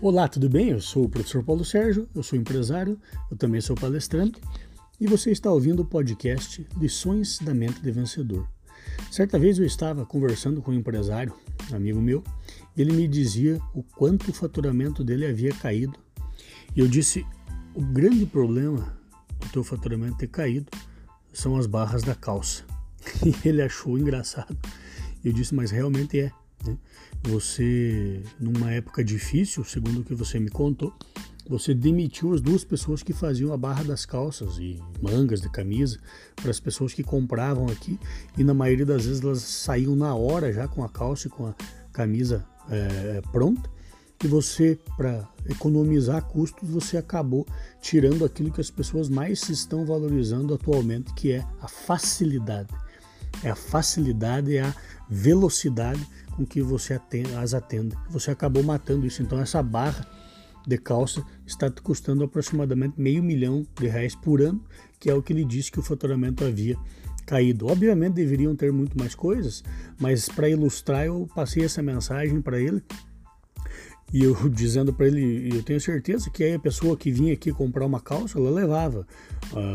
Olá, tudo bem? Eu sou o professor Paulo Sérgio, eu sou empresário, eu também sou palestrante e você está ouvindo o podcast Lições da Mente de Vencedor. Certa vez eu estava conversando com um empresário, amigo meu, e ele me dizia o quanto o faturamento dele havia caído. E eu disse: o grande problema do teu faturamento ter caído são as barras da calça. E ele achou engraçado. Eu disse: mas realmente é. Né? Você, numa época difícil, segundo o que você me contou, você demitiu as duas pessoas que faziam a barra das calças e mangas de camisa para as pessoas que compravam aqui e na maioria das vezes elas saíam na hora já com a calça e com a camisa é, pronta e você para economizar custos você acabou tirando aquilo que as pessoas mais estão valorizando atualmente que é a facilidade é a facilidade é a velocidade com que você atende, as atende. Você acabou matando isso. Então essa barra de calça está custando aproximadamente meio milhão de reais por ano, que é o que ele disse que o faturamento havia caído. Obviamente deveriam ter muito mais coisas, mas para ilustrar eu passei essa mensagem para ele e eu dizendo para ele, eu tenho certeza que aí a pessoa que vinha aqui comprar uma calça, ela levava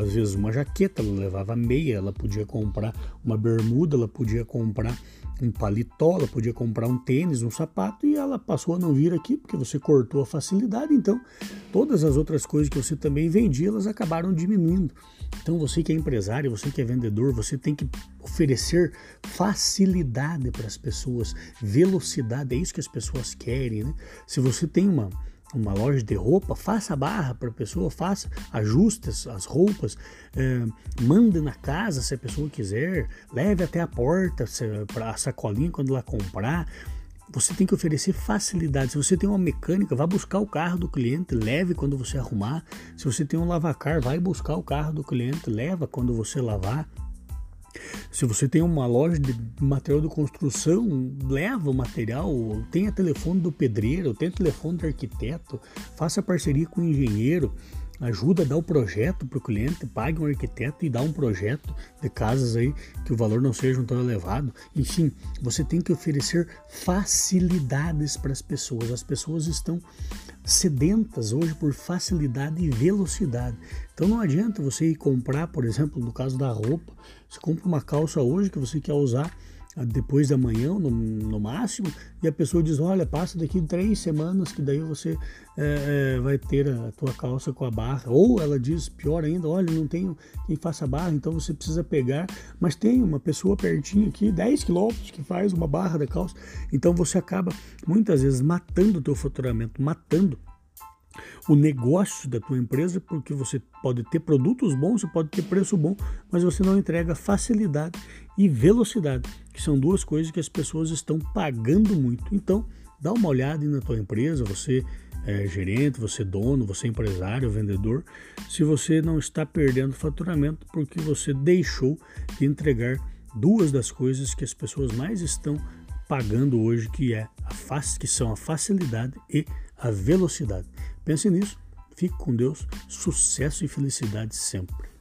às vezes uma jaqueta, ela levava meia, ela podia comprar uma bermuda, ela podia comprar um paletó, ela podia comprar um tênis, um sapato e ela passou a não vir aqui porque você cortou a facilidade. Então, todas as outras coisas que você também vendia, elas acabaram diminuindo. Então, você que é empresário, você que é vendedor, você tem que oferecer facilidade para as pessoas, velocidade, é isso que as pessoas querem, né? Se você tem uma uma loja de roupa, faça barra para a pessoa, faça, ajuste as roupas, é, mande na casa se a pessoa quiser, leve até a porta para a sacolinha quando ela comprar. Você tem que oferecer facilidade. Se você tem uma mecânica, vá buscar o carro do cliente, leve quando você arrumar. Se você tem um lavacar, vai buscar o carro do cliente, leva quando você lavar. Se você tem uma loja de material de construção, leva o material, tenha telefone do pedreiro, tenha telefone do arquiteto, faça parceria com o engenheiro, ajuda a dar o projeto para o cliente, pague um arquiteto e dá um projeto de casas aí que o valor não seja tão elevado. Enfim, você tem que oferecer facilidades para as pessoas. As pessoas estão sedentas hoje por facilidade e velocidade. Então não adianta você ir comprar, por exemplo, no caso da roupa, você compra uma calça hoje que você quer usar depois da manhã, no, no, máximo, e a pessoa diz, olha, passa daqui três semanas que daí você é, é, vai ter a tua calça com a barra. Ou ela diz, pior ainda, olha, não tenho quem faça barra, então você precisa pegar, mas tem uma pessoa pertinho aqui, 10 quilômetros, que faz uma barra da calça. Então você acaba muitas vezes matando o teu faturamento, matando o negócio da tua empresa, porque você pode ter produtos bons, você pode ter preço bom, mas você não entrega facilidade e velocidade, que são duas coisas que as pessoas estão pagando muito. Então, dá uma olhada na tua empresa, você é gerente, você é dono, você é empresário, vendedor, se você não está perdendo faturamento porque você deixou de entregar duas das coisas que as pessoas mais estão pagando hoje, que é a que são a facilidade e a velocidade. Pense nisso, fique com Deus, sucesso e felicidade sempre.